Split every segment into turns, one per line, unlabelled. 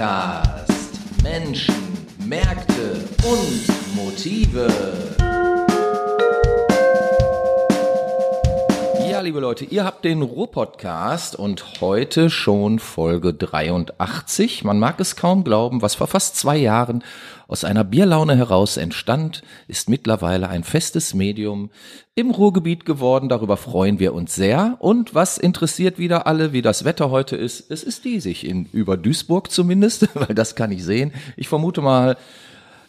Podcast. Menschen, Märkte und Motive. Liebe Leute, ihr habt den Ruhr-Podcast und heute schon Folge 83. Man mag es kaum glauben, was vor fast zwei Jahren aus einer Bierlaune heraus entstand, ist mittlerweile ein festes Medium im Ruhrgebiet geworden. Darüber freuen wir uns sehr. Und was interessiert wieder alle, wie das Wetter heute ist? Es ist diesig in über Duisburg zumindest, weil das kann ich sehen. Ich vermute mal,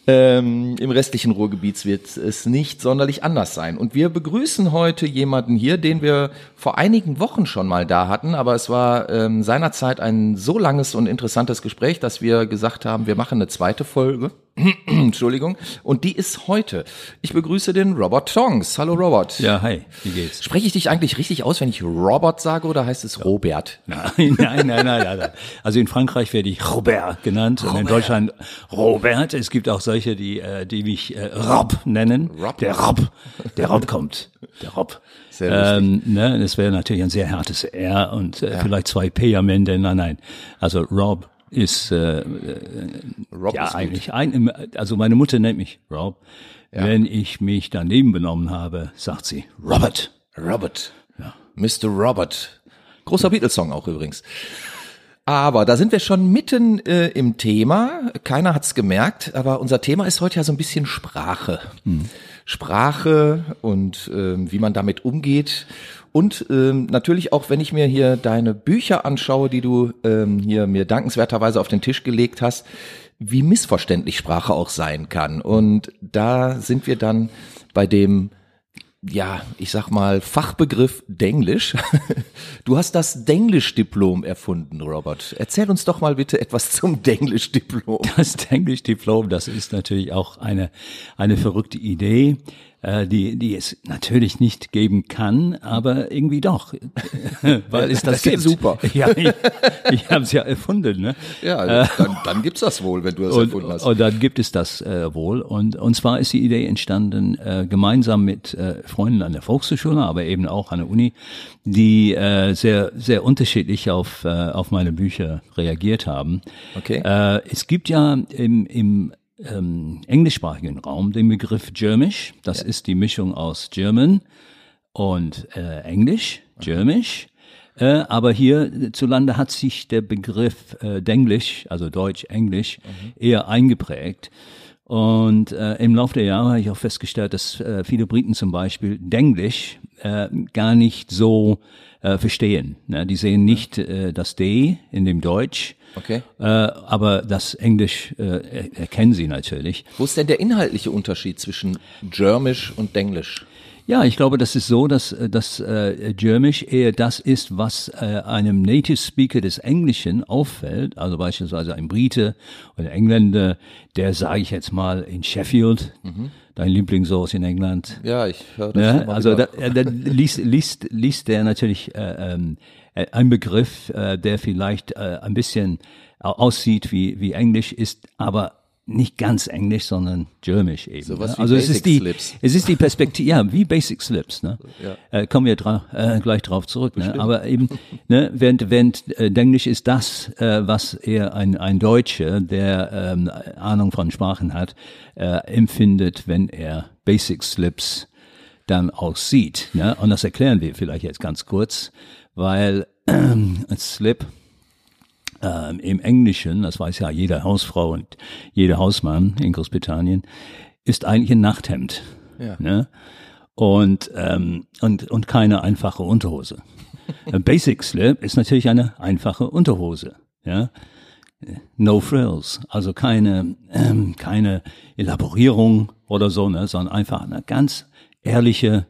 ähm, Im restlichen Ruhrgebiet wird es nicht sonderlich anders sein. Und wir begrüßen heute jemanden hier, den wir vor einigen Wochen schon mal da hatten, aber es war ähm, seinerzeit ein so langes und interessantes Gespräch, dass wir gesagt haben, wir machen eine zweite Folge. Entschuldigung. Und die ist heute. Ich begrüße den Robert Tongs. Hallo Robert.
Ja, hi. Wie geht's?
Spreche ich dich eigentlich richtig aus, wenn ich Robert sage oder heißt es Robert?
Nein, nein, nein, nein, nein. Also in Frankreich werde ich Robert genannt Robert. und in Deutschland Robert. Es gibt auch solche, die, äh, die mich äh, Rob nennen. Rob. Der Rob. Der Rob kommt. Der Rob. Sehr ähm, ne, das wäre natürlich ein sehr hartes R und äh, ja. vielleicht zwei P am Ende. Nein, nein. Also Rob ist äh, Rob ja ist eigentlich ein, also meine Mutter nennt mich Rob. Ja. Wenn ich mich daneben benommen habe, sagt sie Robert.
Robert. Ja. Mr. Robert. Großer Beatles-Song auch übrigens. Aber da sind wir schon mitten äh, im Thema. Keiner hat's gemerkt, aber unser Thema ist heute ja so ein bisschen Sprache. Hm. Sprache und äh, wie man damit umgeht. Und ähm, natürlich auch, wenn ich mir hier deine Bücher anschaue, die du ähm, hier mir dankenswerterweise auf den Tisch gelegt hast, wie missverständlich Sprache auch sein kann. Und da sind wir dann bei dem ja, ich sag mal, Fachbegriff Denglisch. Du hast das Denglisch-Diplom erfunden, Robert. Erzähl uns doch mal bitte etwas zum Denglisch-Diplom.
Das Denglisch-Diplom, das ist natürlich auch eine, eine verrückte Idee äh, die, die es natürlich nicht geben kann, aber irgendwie doch,
weil es das, das gibt.
super. Ja, ich, ich habe es ja erfunden. Ne?
Ja, äh, dann, dann gibt's das wohl, wenn du es erfunden hast.
Und dann gibt es das äh, wohl. Und, und zwar ist die Idee entstanden äh, gemeinsam mit äh, Freunden an der Volkshochschule, aber eben auch an der Uni, die äh, sehr, sehr unterschiedlich auf, äh, auf meine Bücher reagiert haben.
Okay.
Äh, es gibt ja im, im ähm, englischsprachigen Raum den Begriff Germisch. Das ja. ist die Mischung aus German und äh, Englisch, Germisch. Äh, aber hierzulande hat sich der Begriff äh, Denglisch, also Deutsch-Englisch, mhm. eher eingeprägt. Und äh, im Laufe der Jahre habe ich auch festgestellt, dass äh, viele Briten zum Beispiel Denglisch äh, gar nicht so äh, verstehen. Ne? Die sehen nicht äh, das D in dem Deutsch,
Okay.
Äh, aber das Englisch äh, erkennen sie natürlich.
Wo ist denn der inhaltliche Unterschied zwischen Germisch und Denglisch?
Ja, ich glaube, das ist so, dass dass äh, Germisch eher das ist, was äh, einem Native Speaker des Englischen auffällt. Also beispielsweise ein Brite oder Engländer, der sage ich jetzt mal in Sheffield, mhm. dein Lieblingssource in England.
Ja, ich höre das.
Ja, also da, da liest, liest, liest der natürlich äh, ähm, äh, ein Begriff, äh, der vielleicht äh, ein bisschen aussieht wie, wie Englisch ist, aber nicht ganz Englisch, sondern Germisch eben.
So was
ne? Also
es
ist die, Slips. es ist die Perspektive, ja, wie Basic Slips. Ne? Ja. Äh, kommen wir dra äh, gleich drauf zurück. Ne? Aber eben, ne, während, während äh, Englisch ist das, äh, was eher ein, ein Deutscher, der ähm, Ahnung von Sprachen hat, äh, empfindet, wenn er Basic Slips dann aussieht. Ne? Und das erklären wir vielleicht jetzt ganz kurz weil äh, Slip äh, im Englischen, das weiß ja jede Hausfrau und jeder Hausmann in Großbritannien, ist eigentlich ein Nachthemd. Ja. Ne? Und, ähm, und, und keine einfache Unterhose. Basic Slip ist natürlich eine einfache Unterhose. Ja? No frills, also keine, ähm, keine Elaborierung oder so, ne, sondern einfach eine ganz ehrliche,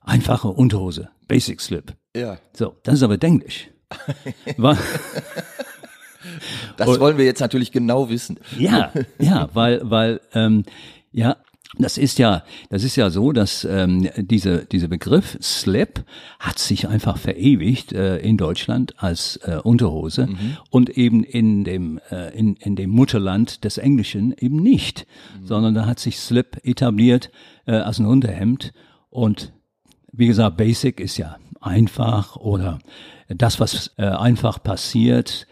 einfache Unterhose. Basic Slip.
Ja.
So, das ist aber Englisch.
das und, wollen wir jetzt natürlich genau wissen.
Ja, ja, weil, weil, ähm, ja, das ist ja, das ist ja so, dass ähm, diese diese Begriff Slip hat sich einfach verewigt äh, in Deutschland als äh, Unterhose mhm. und eben in dem äh, in in dem Mutterland des Englischen eben nicht, mhm. sondern da hat sich Slip etabliert äh, als ein Unterhemd und wie gesagt, Basic ist ja einfach oder das, was äh, einfach passiert.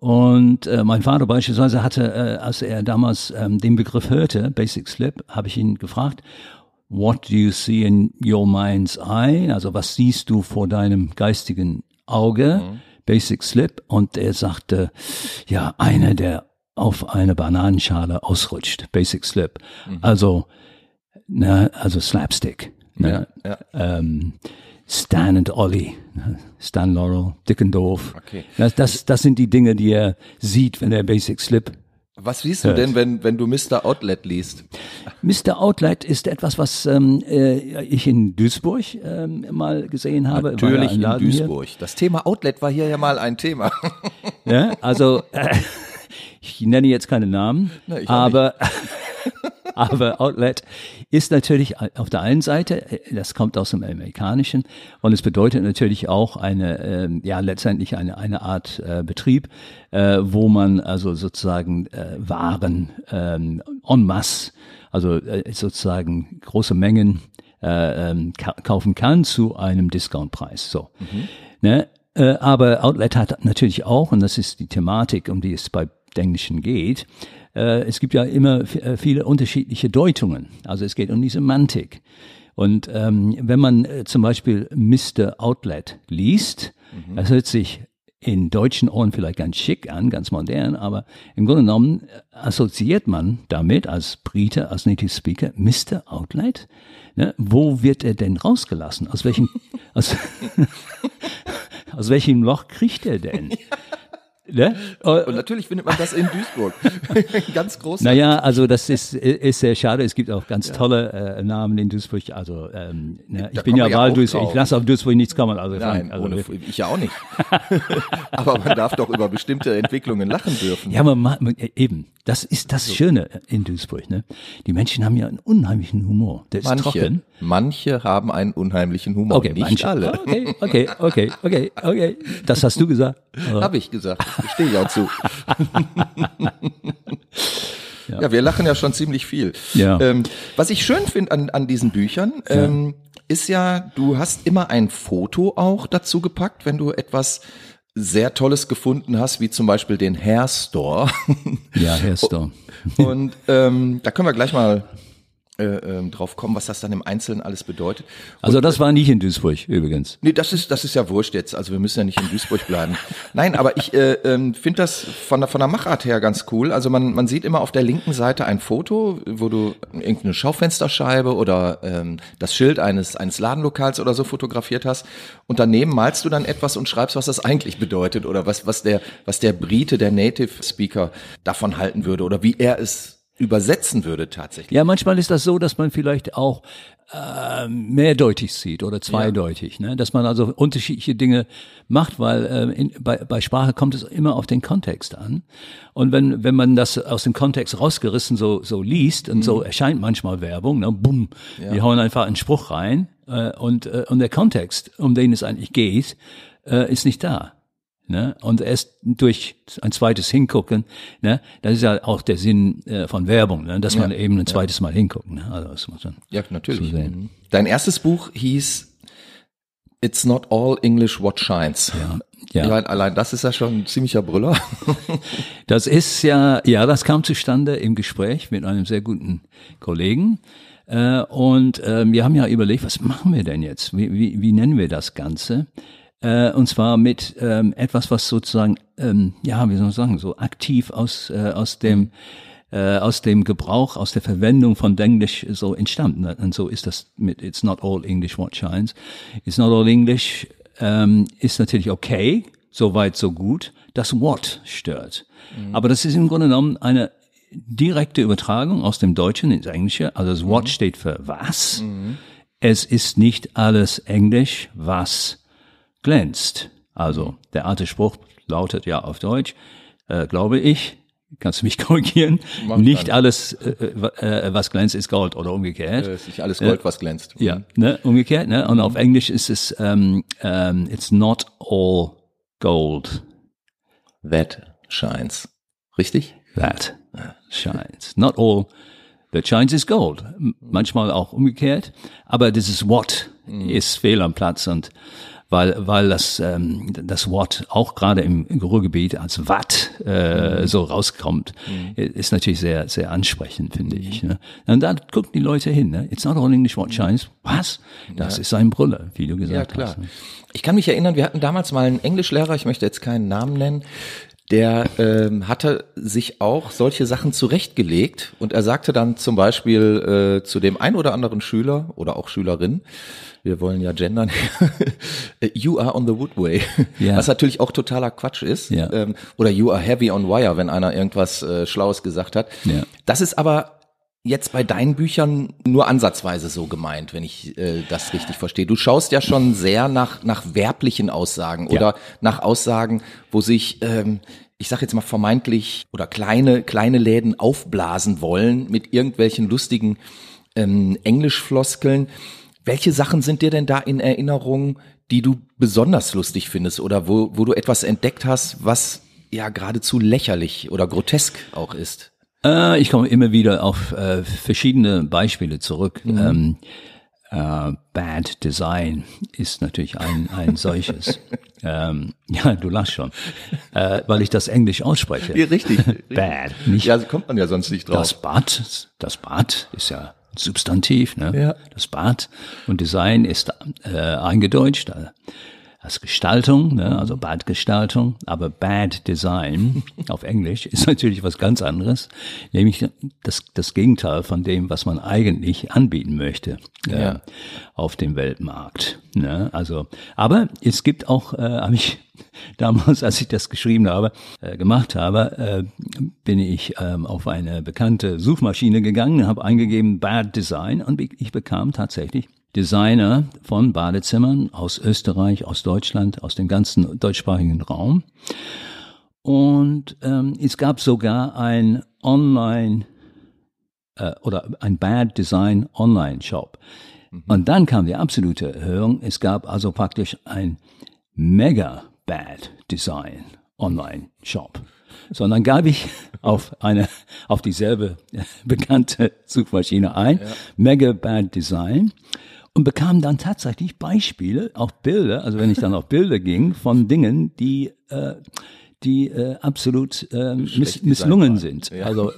Und äh, mein Vater beispielsweise hatte, äh, als er damals ähm, den Begriff hörte, Basic Slip, habe ich ihn gefragt, What do you see in your mind's eye? Also was siehst du vor deinem geistigen Auge? Mhm. Basic Slip. Und er sagte, ja, einer, der auf eine Bananenschale ausrutscht. Basic Slip. Mhm. Also, ne, also Slapstick. Ne? Ja, ja. Ähm, Stan und Ollie? Stan Laurel, Dickendorf. Okay. Das, das, das sind die Dinge, die er sieht, wenn er Basic Slip
was liest du denn, wenn, wenn du Mr. Outlet liest?
Mr. Outlet ist etwas, was ähm, äh, ich in Duisburg ähm, mal gesehen habe.
Natürlich in Duisburg. Hier. Das Thema Outlet war hier ja mal ein Thema.
Ja, also äh, ich nenne jetzt keine Namen, Na, aber aber Outlet ist natürlich auf der einen Seite, das kommt aus dem Amerikanischen und es bedeutet natürlich auch eine, äh, ja letztendlich eine, eine Art äh, Betrieb, äh, wo man also sozusagen äh, Waren ähm, en masse, also äh, sozusagen große Mengen äh, ähm, kaufen kann zu einem Discountpreis. So. Mhm. Ne? Äh, aber Outlet hat natürlich auch, und das ist die Thematik, um die es bei Englischen geht, äh, es gibt ja immer äh, viele unterschiedliche Deutungen. Also es geht um die Semantik. Und ähm, wenn man äh, zum Beispiel Mr. Outlet liest, mhm. das hört sich in deutschen Ohren vielleicht ganz schick an, ganz modern, aber im Grunde genommen assoziiert man damit als Brite, als Native Speaker, Mr. Outlet. Ne? Wo wird er denn rausgelassen? Aus welchem, aus, aus welchem Loch kriegt er denn?
Ne? Und natürlich findet man das in Duisburg. ganz groß.
Naja, also das ist, ist sehr schade. Es gibt auch ganz ja. tolle äh, Namen in Duisburg. Also ähm, ne? ich bin ja Wahlduisburg. Ich lasse auf Duisburg nichts kommen. Also,
Nein,
also,
ohne, ich ja auch nicht. Aber man darf doch über bestimmte Entwicklungen lachen dürfen.
Ja, man, man eben. Das ist das Schöne in Duisburg. Ne? Die Menschen haben ja einen unheimlichen Humor. Der ist
manche,
trocken.
Manche haben einen unheimlichen Humor. Okay, nicht manche. alle.
Okay, okay, okay, okay, okay. Das hast du gesagt.
Habe ich gesagt. Stehe ich auch zu. ja. ja. wir lachen ja schon ziemlich viel. Ja. Ähm, was ich schön finde an, an diesen Büchern, ähm, ja. ist ja, du hast immer ein Foto auch dazu gepackt, wenn du etwas sehr Tolles gefunden hast, wie zum Beispiel den Hair Store.
Ja, Hair Store.
Und ähm, da können wir gleich mal äh, ähm, drauf kommen, was das dann im Einzelnen alles bedeutet.
Und, also das war nicht in Duisburg übrigens.
Nee, das ist das ist ja wurscht jetzt. Also wir müssen ja nicht in Duisburg bleiben. Nein, aber ich äh, äh, finde das von der von der Machart her ganz cool. Also man man sieht immer auf der linken Seite ein Foto, wo du irgendeine Schaufensterscheibe oder ähm, das Schild eines eines Ladenlokals oder so fotografiert hast und daneben malst du dann etwas und schreibst, was das eigentlich bedeutet oder was was der was der Brite, der Native Speaker davon halten würde oder wie er es übersetzen würde tatsächlich.
Ja, manchmal ist das so, dass man vielleicht auch äh, mehrdeutig sieht oder zweideutig, ja. ne? dass man also unterschiedliche Dinge macht, weil äh, in, bei, bei Sprache kommt es immer auf den Kontext an. Und wenn, wenn man das aus dem Kontext rausgerissen so, so liest und mhm. so erscheint manchmal Werbung, ne? bumm, ja. die hauen einfach einen Spruch rein äh, und, äh, und der Kontext, um den es eigentlich geht, äh, ist nicht da. Ne? Und erst durch ein zweites Hingucken, ne? das ist ja auch der Sinn äh, von Werbung, ne? dass man eben ein zweites ja. Mal hinguckt. Ne? Also das muss man
ja, natürlich. So mhm. Dein erstes Buch hieß It's not all English what shines. Ja. Ja. ja, allein das ist ja schon ein ziemlicher Brüller.
das ist ja, ja, das kam zustande im Gespräch mit einem sehr guten Kollegen. Äh, und äh, wir haben ja überlegt, was machen wir denn jetzt? Wie, wie, wie nennen wir das Ganze? Äh, und zwar mit ähm, etwas, was sozusagen, ähm, ja, wie soll man sagen, so aktiv aus, äh, aus dem äh, aus dem Gebrauch, aus der Verwendung von Englisch so entstanden. Und so ist das mit It's not all English what shines. It's not all English ähm, ist natürlich okay, so weit, so gut. Das What stört. Mhm. Aber das ist im Grunde genommen eine direkte Übertragung aus dem Deutschen ins Englische. Also das What mhm. steht für was. Mhm. Es ist nicht alles Englisch, was glänzt. Also der alte Spruch lautet ja auf Deutsch, äh, glaube ich, kannst du mich korrigieren, Mach nicht dann. alles, äh, äh, was glänzt, ist Gold oder umgekehrt.
Äh, ist nicht alles Gold, was glänzt.
Ja, mhm. ne, umgekehrt. Ne? Und auf Englisch ist es, um, um, it's not all gold.
That shines. Richtig?
That shines. Not all that shines is gold. Manchmal auch umgekehrt. Aber dieses What mhm. ist fehl am Platz und weil, weil das, ähm, das Wort auch gerade im Ruhrgebiet als Watt äh, mhm. so rauskommt, mhm. ist natürlich sehr, sehr ansprechend, finde mhm. ich. Ne? Und da gucken die Leute hin. Ne? It's not all English what shines. Was? Das ja. ist ein Brüller, wie du gesagt ja, klar. hast. Ne?
Ich kann mich erinnern, wir hatten damals mal einen Englischlehrer, ich möchte jetzt keinen Namen nennen, der ähm, hatte sich auch solche Sachen zurechtgelegt und er sagte dann zum Beispiel äh, zu dem ein oder anderen Schüler oder auch Schülerin, wir wollen ja gendern, you are on the woodway, ja. was natürlich auch totaler Quatsch ist, ja. ähm, oder you are heavy on wire, wenn einer irgendwas äh, Schlaues gesagt hat. Ja. Das ist aber jetzt bei deinen Büchern nur ansatzweise so gemeint, wenn ich äh, das richtig verstehe. Du schaust ja schon sehr nach, nach werblichen Aussagen ja. oder nach Aussagen, wo sich, ähm, ich sage jetzt mal vermeintlich oder kleine, kleine Läden aufblasen wollen mit irgendwelchen lustigen ähm, Englischfloskeln. Welche Sachen sind dir denn da in Erinnerung, die du besonders lustig findest oder wo, wo du etwas entdeckt hast, was ja geradezu lächerlich oder grotesk auch ist?
Äh, ich komme immer wieder auf äh, verschiedene Beispiele zurück. Mhm. Ähm, äh, Bad Design ist natürlich ein, ein solches. ähm, ja, du lachst schon, äh, weil ich das Englisch ausspreche.
Ja, richtig.
Bad.
Nicht ja, kommt man ja sonst nicht drauf.
Das Bad, das Bad ist ja Substantiv, ne? Ja. Das Bad und Design ist äh, eingedeutscht. Äh, als Gestaltung, ne, also Bad Gestaltung, aber Bad Design auf Englisch ist natürlich was ganz anderes, nämlich das, das Gegenteil von dem, was man eigentlich anbieten möchte äh, ja. auf dem Weltmarkt. Ne? Also, aber es gibt auch, äh, habe ich damals, als ich das geschrieben habe, äh, gemacht habe, äh, bin ich ähm, auf eine bekannte Suchmaschine gegangen, habe eingegeben Bad Design und ich bekam tatsächlich Designer von Badezimmern aus Österreich, aus Deutschland, aus dem ganzen deutschsprachigen Raum. Und ähm, es gab sogar ein Online äh, oder ein Bad Design Online Shop. Mhm. Und dann kam die absolute Erhöhung. Es gab also praktisch ein Mega Bad Design Online Shop. Sondern gab ich auf eine, auf dieselbe bekannte Suchmaschine ein, ja. Mega Bad Design und bekam dann tatsächlich Beispiele, auch Bilder, also wenn ich dann auf Bilder ging, von Dingen, die äh, die äh, absolut äh, miss, misslungen sind. Ja. Also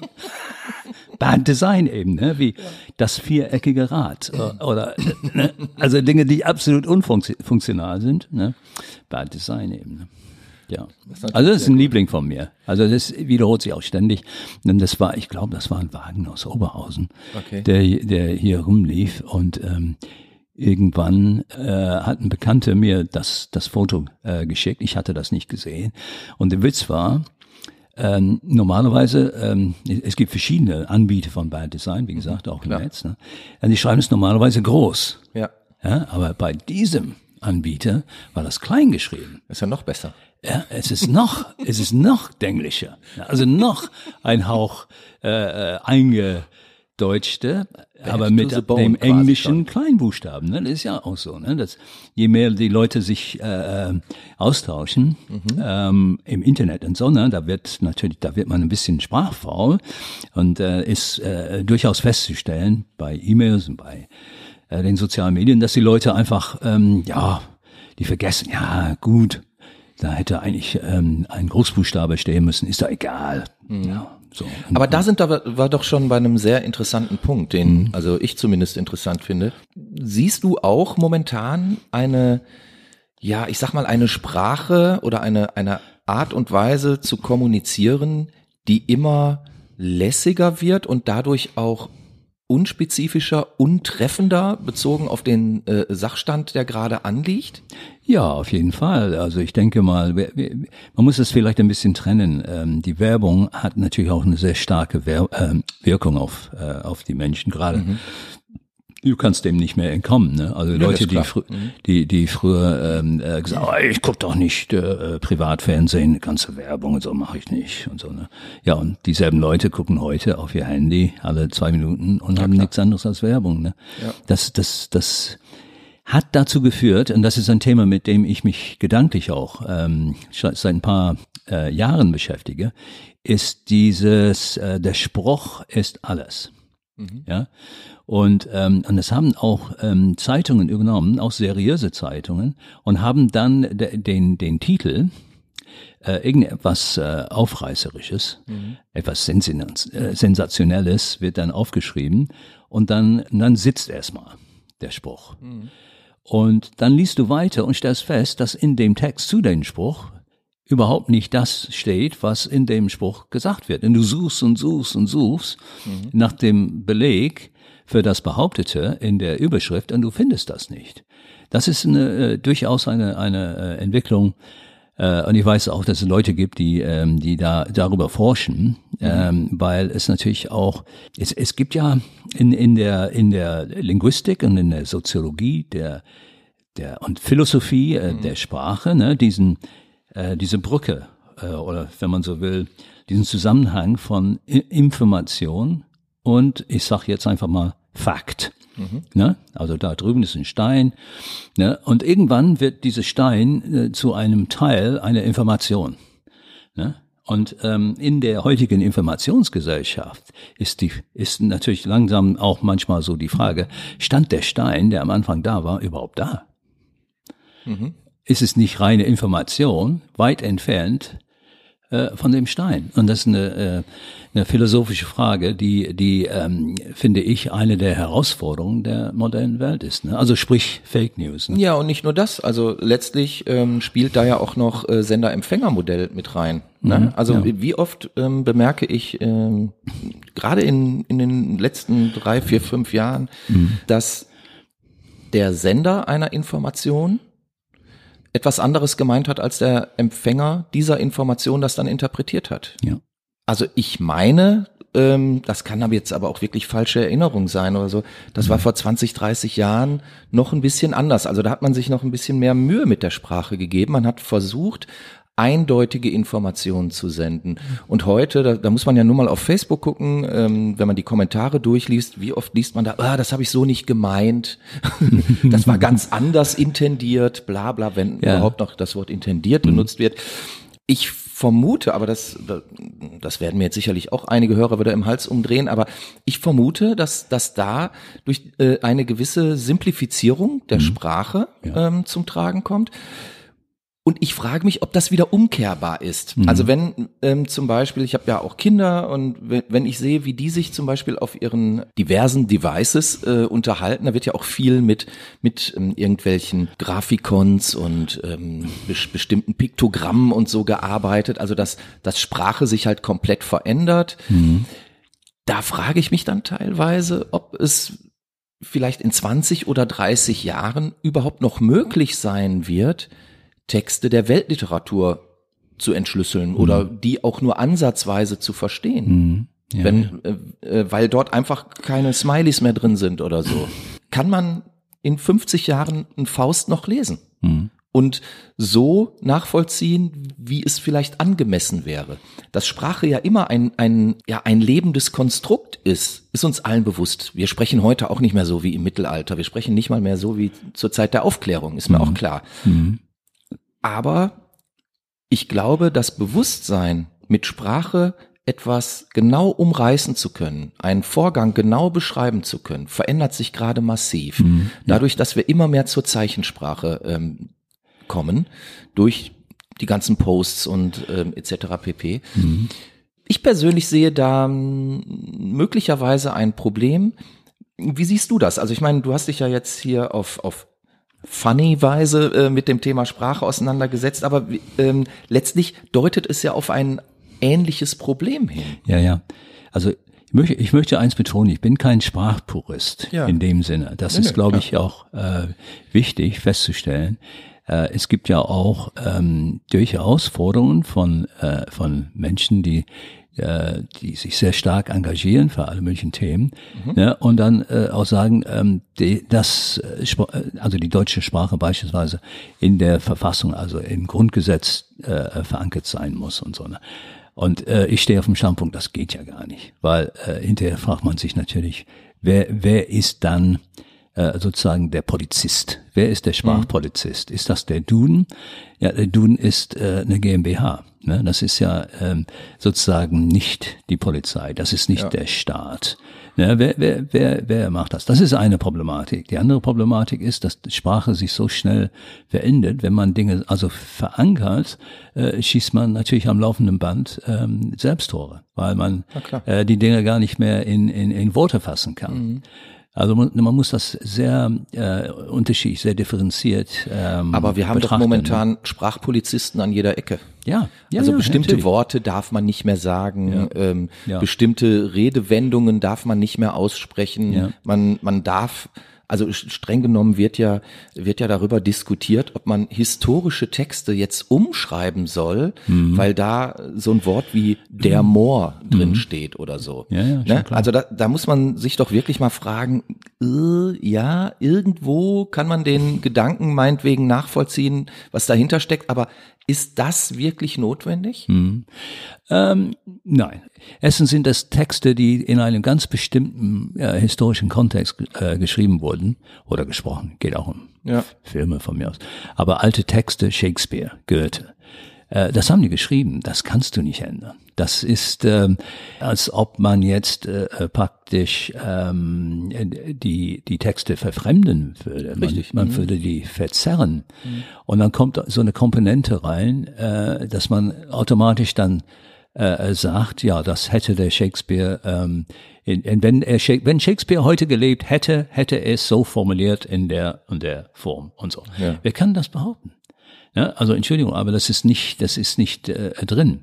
Bad Design eben, ne? wie ja. das viereckige Rad äh, oder ne? also Dinge, die absolut unfunktional sind. Ne? Bad Design eben. Ne? Ja. Das also das ist ein Liebling von mir. Also das wiederholt sich auch ständig. Denn das war, ich glaube, das war ein Wagen aus Oberhausen, okay. der, der hier rumlief und ähm, Irgendwann äh, hat ein Bekannter mir das, das Foto äh, geschickt. Ich hatte das nicht gesehen. Und der Witz war, ähm, normalerweise, ähm, es gibt verschiedene Anbieter von Bad Design, wie gesagt, auch im Klar. Netz. Ne? Und die schreiben es normalerweise groß. Ja. ja. Aber bei diesem Anbieter war das klein geschrieben.
Ist ja noch besser.
Ja, es ist noch, es ist noch dänglischer. Also noch ein Hauch äh, äh einge Deutschte, aber mit dem englischen Kleinbuchstaben. Ne? Das ist ja auch so. Ne? Dass je mehr die Leute sich äh, äh, austauschen mhm. ähm, im Internet und so, ne? da wird natürlich, da wird man ein bisschen sprachfaul und äh, ist äh, durchaus festzustellen bei E-Mails und bei äh, den sozialen Medien, dass die Leute einfach, ähm, ja, die vergessen, ja gut, da hätte eigentlich ähm, ein Großbuchstabe stehen müssen, ist doch egal. Mhm. Ja,
so. Aber da sind da war doch schon bei einem sehr interessanten Punkt, den mhm. also ich zumindest interessant finde. Siehst du auch momentan eine, ja, ich sag mal eine Sprache oder eine eine Art und Weise zu kommunizieren, die immer lässiger wird und dadurch auch unspezifischer, untreffender bezogen auf den äh, Sachstand, der gerade anliegt?
Ja, auf jeden Fall. Also ich denke mal, man muss es vielleicht ein bisschen trennen. Ähm, die Werbung hat natürlich auch eine sehr starke ähm, Wirkung auf, äh, auf die Menschen, gerade mhm du kannst dem nicht mehr entkommen. Ne? Also ja, Leute, die, fr mhm. die, die früher ähm, äh, gesagt oh, ich guck doch nicht äh, Privatfernsehen, ganze Werbung und so mache ich nicht und so. Ne? Ja, und dieselben Leute gucken heute auf ihr Handy alle zwei Minuten und ja, haben klar. nichts anderes als Werbung. Ne? Ja. Das, das, das hat dazu geführt, und das ist ein Thema, mit dem ich mich gedanklich auch ähm, seit ein paar äh, Jahren beschäftige, ist dieses, äh, der Spruch ist alles. Mhm. Ja. Und, ähm, und das haben auch ähm, Zeitungen übernommen, auch seriöse Zeitungen, und haben dann de, den, den Titel, äh, irgendetwas äh, Aufreißerisches, mhm. etwas äh, Sensationelles wird dann aufgeschrieben und dann, dann sitzt erstmal der Spruch. Mhm. Und dann liest du weiter und stellst fest, dass in dem Text zu dem Spruch überhaupt nicht das steht, was in dem Spruch gesagt wird. Und du suchst und suchst und suchst mhm. nach dem Beleg für das Behauptete in der Überschrift und du findest das nicht. Das ist eine, äh, durchaus eine, eine äh, Entwicklung, äh, und ich weiß auch, dass es Leute gibt, die, ähm, die da darüber forschen, mhm. ähm, weil es natürlich auch, es, es gibt ja in, in, der, in der Linguistik und in der Soziologie der, der und Philosophie äh, mhm. der Sprache, ne, diesen, äh, diese Brücke, äh, oder wenn man so will, diesen Zusammenhang von I Information und ich sage jetzt einfach mal Fakt. Mhm. Ne? Also da drüben ist ein Stein. Ne? Und irgendwann wird dieser Stein äh, zu einem Teil einer Information. Ne? Und ähm, in der heutigen Informationsgesellschaft ist die ist natürlich langsam auch manchmal so die Frage: Stand der Stein, der am Anfang da war, überhaupt da? Mhm. Ist es nicht reine Information, weit entfernt äh, von dem Stein? Und das ist eine äh, eine philosophische Frage, die, die ähm, finde ich, eine der Herausforderungen der modernen Welt ist. Ne? Also sprich Fake News. Ne?
Ja, und nicht nur das. Also letztlich ähm, spielt da ja auch noch äh, Sender-Empfänger-Modell mit rein. Ne? Mhm, also ja. wie oft ähm, bemerke ich ähm, gerade in, in den letzten drei, vier, fünf Jahren, mhm. dass der Sender einer Information etwas anderes gemeint hat, als der Empfänger dieser Information das dann interpretiert hat.
Ja.
Also ich meine, ähm, das kann aber jetzt aber auch wirklich falsche Erinnerung sein oder so. Das war mhm. vor 20, 30 Jahren noch ein bisschen anders. Also da hat man sich noch ein bisschen mehr Mühe mit der Sprache gegeben. Man hat versucht, eindeutige Informationen zu senden. Und heute, da, da muss man ja nur mal auf Facebook gucken, ähm, wenn man die Kommentare durchliest, wie oft liest man da, ah, das habe ich so nicht gemeint, das war ganz anders intendiert, bla bla, wenn ja. überhaupt noch das Wort intendiert benutzt wird. Ich vermute, aber das, das werden mir jetzt sicherlich auch einige Hörer wieder im Hals umdrehen, aber ich vermute, dass, dass da durch äh, eine gewisse Simplifizierung der mhm. Sprache ja. ähm, zum Tragen kommt. Und ich frage mich, ob das wieder umkehrbar ist. Mhm. Also wenn ähm, zum Beispiel, ich habe ja auch Kinder und wenn, wenn, ich sehe, wie die sich zum Beispiel auf ihren diversen Devices äh, unterhalten, da wird ja auch viel mit mit ähm, irgendwelchen Grafikons und ähm, be bestimmten Piktogrammen und so gearbeitet. Also dass dass Sprache sich halt komplett verändert. Mhm. Da frage ich mich dann teilweise, ob es vielleicht in 20 oder 30 Jahren überhaupt noch möglich sein wird, Texte der Weltliteratur zu entschlüsseln mhm. oder die auch nur ansatzweise zu verstehen. Mhm. Ja, Wenn, ja. Äh, äh, weil dort einfach keine Smileys mehr drin sind oder so. Kann man in 50 Jahren ein Faust noch lesen? Mhm. Und so nachvollziehen, wie es vielleicht angemessen wäre. Dass Sprache ja immer ein, ein, ja, ein lebendes Konstrukt ist, ist uns allen bewusst. Wir sprechen heute auch nicht mehr so wie im Mittelalter. Wir sprechen nicht mal mehr so wie zur Zeit der Aufklärung, ist mir mhm. auch klar. Aber ich glaube, das Bewusstsein mit Sprache etwas genau umreißen zu können, einen Vorgang genau beschreiben zu können, verändert sich gerade massiv. Mhm, ja. Dadurch, dass wir immer mehr zur Zeichensprache ähm, kommen, durch die ganzen Posts und ähm, etc. pp. Mhm. Ich persönlich sehe da möglicherweise ein Problem. Wie siehst du das? Also ich meine, du hast dich ja jetzt hier auf, auf funny Weise äh, mit dem Thema Sprache auseinandergesetzt, aber ähm, letztlich deutet es ja auf ein ähnliches Problem hin.
Ja, ja. Also ich möchte, ich möchte eins betonen, ich bin kein Sprachpurist ja. in dem Sinne. Das nee, ist, glaube ich, auch äh, wichtig festzustellen. Äh, es gibt ja auch ähm, durchaus Forderungen von, äh, von Menschen, die äh, die sich sehr stark engagieren für alle möglichen Themen mhm. ja, und dann äh, auch sagen, ähm, die, das, äh, also die deutsche Sprache beispielsweise in der Verfassung, also im Grundgesetz äh, verankert sein muss und so. Ne? Und äh, ich stehe auf dem Standpunkt, das geht ja gar nicht, weil äh, hinterher fragt man sich natürlich, wer, wer ist dann äh, sozusagen der Polizist. Wer ist der Sprachpolizist? Mhm. Ist das der Duden? Ja, der Duden ist äh, eine GmbH. Ne? Das ist ja ähm, sozusagen nicht die Polizei, das ist nicht ja. der Staat. Ne? Wer, wer, wer, wer macht das? Das ist eine Problematik. Die andere Problematik ist, dass die Sprache sich so schnell verändert. Wenn man Dinge also verankert, äh, schießt man natürlich am laufenden Band ähm, Selbsttore, weil man äh, die Dinge gar nicht mehr in, in, in Worte fassen kann. Mhm. Also man, man muss das sehr äh, unterschiedlich, sehr differenziert. Ähm,
Aber wir haben doch ne? momentan ne? Sprachpolizisten an jeder Ecke.
Ja,
ja also ja, bestimmte natürlich. Worte darf man nicht mehr sagen, ja. Ähm, bestimmte Redewendungen darf man nicht mehr aussprechen. Man man darf also streng genommen wird ja, wird ja darüber diskutiert, ob man historische Texte jetzt umschreiben soll, mhm. weil da so ein Wort wie der mhm. Moor mhm. drin steht oder so. Ja, ja, ne? Also da, da muss man sich doch wirklich mal fragen, äh, ja, irgendwo kann man den Gedanken meinetwegen nachvollziehen, was dahinter steckt, aber ist das wirklich notwendig?
Hm. Ähm, nein. Erstens sind das Texte, die in einem ganz bestimmten äh, historischen Kontext äh, geschrieben wurden oder gesprochen. Geht auch um ja. Filme von mir aus. Aber alte Texte, Shakespeare, Goethe. Äh, das haben die geschrieben. Das kannst du nicht ändern. Das ist, ähm, als ob man jetzt äh, äh, praktisch ähm, die, die Texte verfremden würde. Richtig. Man, man mhm. würde die verzerren. Mhm. Und dann kommt so eine Komponente rein, äh, dass man automatisch dann äh, sagt, ja, das hätte der Shakespeare, ähm, in, in, wenn, er, wenn Shakespeare heute gelebt hätte, hätte er es so formuliert in der und der Form und so. Ja. Wer kann das behaupten? Ja, also Entschuldigung, aber das ist nicht, das ist nicht äh, drin.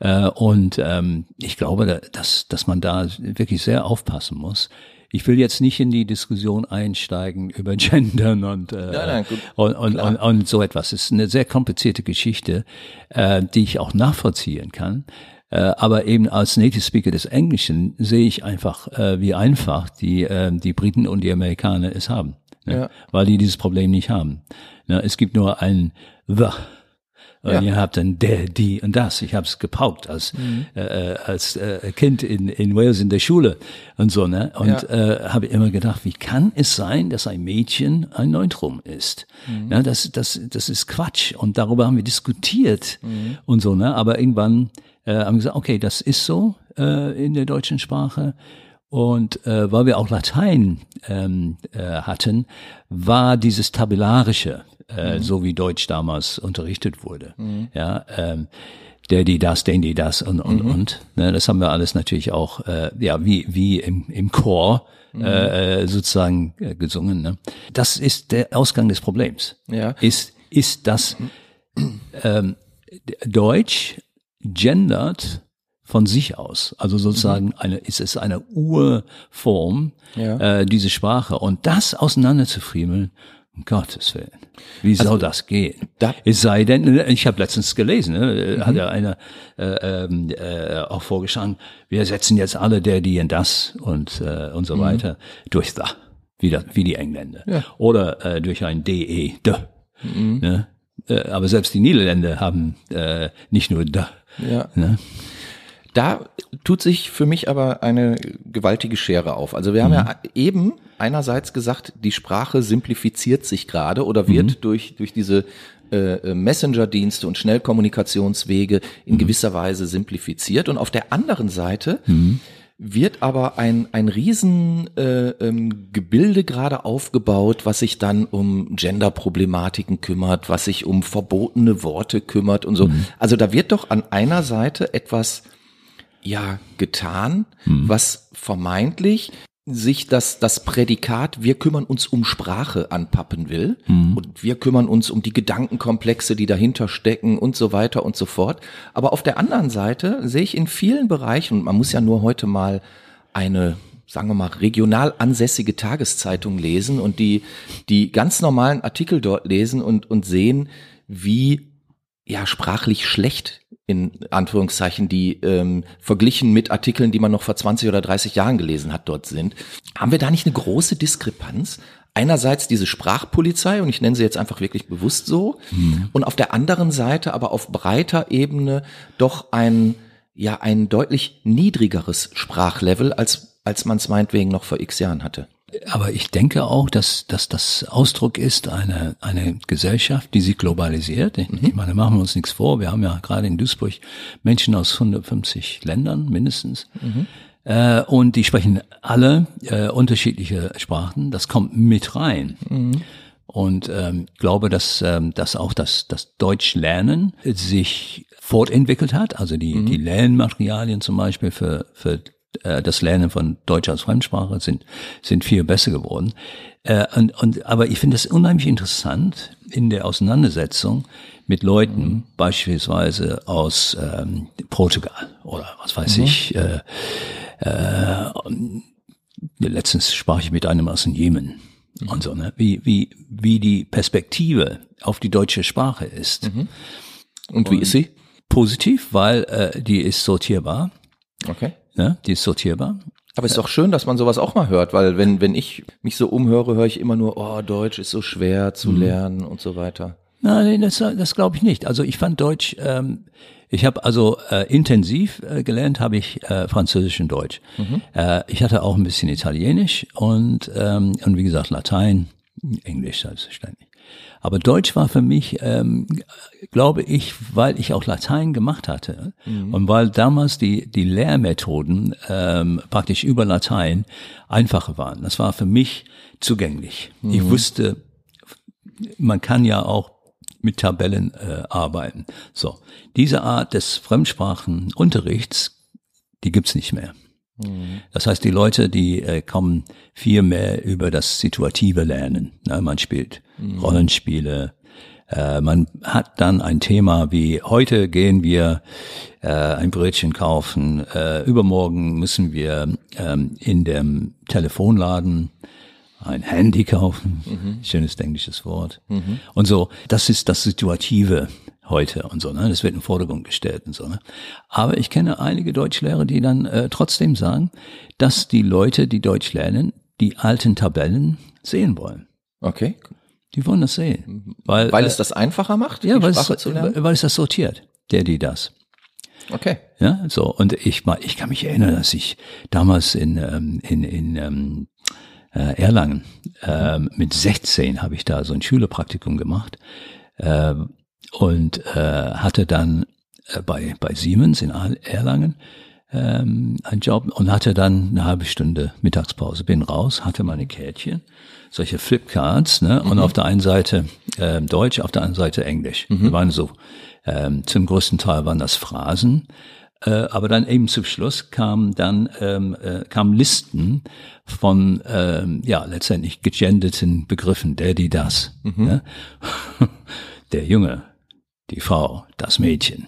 Äh, und ähm, ich glaube, dass, dass man da wirklich sehr aufpassen muss. Ich will jetzt nicht in die Diskussion einsteigen über Gendern und, äh, nein, nein, und, und, und, und, so etwas. Es ist eine sehr komplizierte Geschichte, äh, die ich auch nachvollziehen kann. Äh, aber eben als Native Speaker des Englischen sehe ich einfach, äh, wie einfach die, äh, die Briten und die Amerikaner es haben. Ne? Ja. Weil die dieses Problem nicht haben. Ne? Es gibt nur ein The und ja. ihr habt dann der, die und das. Ich habe es gepaukt als mhm. äh, als äh, Kind in, in Wales in der Schule und so ne und ja. äh, habe immer gedacht, wie kann es sein, dass ein Mädchen ein Neutrum ist? Mhm. Ja, das das das ist Quatsch und darüber haben wir diskutiert mhm. und so ne. Aber irgendwann äh, haben wir gesagt, okay, das ist so äh, in der deutschen Sprache. Und äh, weil wir auch Latein ähm, äh, hatten, war dieses Tabellarische äh, mhm. so wie Deutsch damals unterrichtet wurde. Mhm. Ja, ähm, der, die, das, den, die, das und, und, mhm. und. Ne, das haben wir alles natürlich auch, äh, ja, wie, wie im, im Chor mhm. äh, sozusagen äh, gesungen. Ne? Das ist der Ausgang des Problems. Ja. Ist, ist das ähm, Deutsch gendert von sich aus. Also sozusagen mhm. eine, ist es eine Urform, ja. äh, diese Sprache. Und das auseinanderzufriemeln, um Gottes Willen. Wie soll also, das gehen? Da, es sei denn, ich habe letztens gelesen, ne, mhm. hat ja einer äh, ähm, äh, auch vorgeschlagen, wir setzen jetzt alle der, die in das und äh, und so mhm. weiter durch da, wie, das, wie die Engländer. Ja. Oder äh, durch ein DE, de. Mhm. Ne? Äh, aber selbst die Niederländer haben äh, nicht nur da. Ja. Ne?
Da tut sich für mich aber eine gewaltige Schere auf. Also wir haben mhm. ja eben einerseits gesagt, die Sprache simplifiziert sich gerade oder wird mhm. durch, durch diese äh, äh, Messenger-Dienste und Schnellkommunikationswege in mhm. gewisser Weise simplifiziert. Und auf der anderen Seite mhm. wird aber ein, ein riesen äh, ähm, Gebilde gerade aufgebaut, was sich dann um Gender-Problematiken kümmert, was sich um verbotene Worte kümmert und so. Mhm. Also da wird doch an einer Seite etwas ja getan, mhm. was vermeintlich sich das, das Prädikat, wir kümmern uns um Sprache anpappen will mhm. und wir kümmern uns um die Gedankenkomplexe, die dahinter stecken und so weiter und so fort. Aber auf der anderen Seite sehe ich in vielen Bereichen, und man muss ja nur heute mal eine sagen wir mal, regional ansässige Tageszeitung lesen und die, die ganz normalen Artikel dort lesen und, und sehen, wie ja sprachlich schlecht in Anführungszeichen, die ähm, verglichen mit Artikeln, die man noch vor 20 oder 30 Jahren gelesen hat, dort sind. Haben wir da nicht eine große Diskrepanz? Einerseits diese Sprachpolizei, und ich nenne sie jetzt einfach wirklich bewusst so, mhm. und auf der anderen Seite aber auf breiter Ebene doch ein, ja, ein deutlich niedrigeres Sprachlevel, als, als man es meinetwegen noch vor x Jahren hatte.
Aber ich denke auch, dass, dass das Ausdruck ist eine, eine Gesellschaft, die sich globalisiert. Ich mhm. meine, machen wir uns nichts vor. Wir haben ja gerade in Duisburg Menschen aus 150 Ländern mindestens. Mhm. Äh, und die sprechen alle äh, unterschiedliche Sprachen. Das kommt mit rein. Mhm. Und ähm, glaube, dass, ähm, dass auch das, das Deutschlernen sich fortentwickelt hat. Also die, mhm. die Lernmaterialien zum Beispiel für, für das Lernen von Deutsch als Fremdsprache sind, sind viel besser geworden. Äh, und, und, aber ich finde es unheimlich interessant in der Auseinandersetzung mit Leuten, mhm. beispielsweise aus ähm, Portugal oder was weiß mhm. ich. Äh, äh, letztens sprach ich mit einem aus dem Jemen mhm. und so, ne? wie, wie, wie die Perspektive auf die deutsche Sprache ist.
Mhm. Und, und wie ist sie?
Positiv, weil äh, die ist sortierbar.
Okay.
Ja, die ist sortierbar.
Aber es ist doch schön, dass man sowas auch mal hört, weil wenn, wenn ich mich so umhöre, höre ich immer nur, oh, Deutsch ist so schwer zu mhm. lernen und so weiter.
Nein, das, das glaube ich nicht. Also ich fand Deutsch, ähm, ich habe also äh, intensiv äh, gelernt, habe ich äh, Französisch und Deutsch. Mhm. Äh, ich hatte auch ein bisschen Italienisch und, ähm, und wie gesagt Latein, Englisch selbstverständlich. Aber Deutsch war für mich, ähm, glaube ich, weil ich auch Latein gemacht hatte mhm. und weil damals die, die Lehrmethoden ähm, praktisch über Latein einfacher waren. Das war für mich zugänglich. Mhm. Ich wusste, man kann ja auch mit Tabellen äh, arbeiten. So, diese Art des Fremdsprachenunterrichts, die gibt's nicht mehr. Mhm. Das heißt, die Leute, die äh, kommen viel mehr über das situative Lernen. Ne? Man spielt mhm. Rollenspiele. Äh, man hat dann ein Thema wie heute gehen wir äh, ein Brötchen kaufen, äh, übermorgen müssen wir ähm, in dem Telefonladen ein Handy kaufen. Mhm. Schönes englisches Wort. Mhm. Und so, das ist das Situative heute und so, ne? Das wird in den Vordergrund gestellt und so, ne? Aber ich kenne einige Deutschlehrer, die dann äh, trotzdem sagen, dass die Leute, die Deutsch lernen, die alten Tabellen sehen wollen.
Okay.
Die wollen das sehen.
Weil, weil es äh, das einfacher macht,
ja, weil es, weil es das sortiert, der, die das.
Okay.
Ja, so. Und ich ich kann mich erinnern, dass ich damals in, ähm, in, in ähm, äh, Erlangen ähm, mit 16 habe ich da so ein Schülerpraktikum gemacht. Äh, und äh, hatte dann äh, bei, bei Siemens in Erlangen ähm, einen Job und hatte dann eine halbe Stunde Mittagspause. Bin raus, hatte meine Kärtchen, solche Flipcards, ne? Und mhm. auf der einen Seite äh, Deutsch, auf der anderen Seite Englisch. Mhm. Die waren so, ähm, zum größten Teil waren das Phrasen. Äh, aber dann eben zum Schluss kamen dann ähm, äh, kamen Listen von ähm, ja letztendlich gegenderten Begriffen, der, die, das. Mhm. Ja? Der Junge, die Frau, das Mädchen.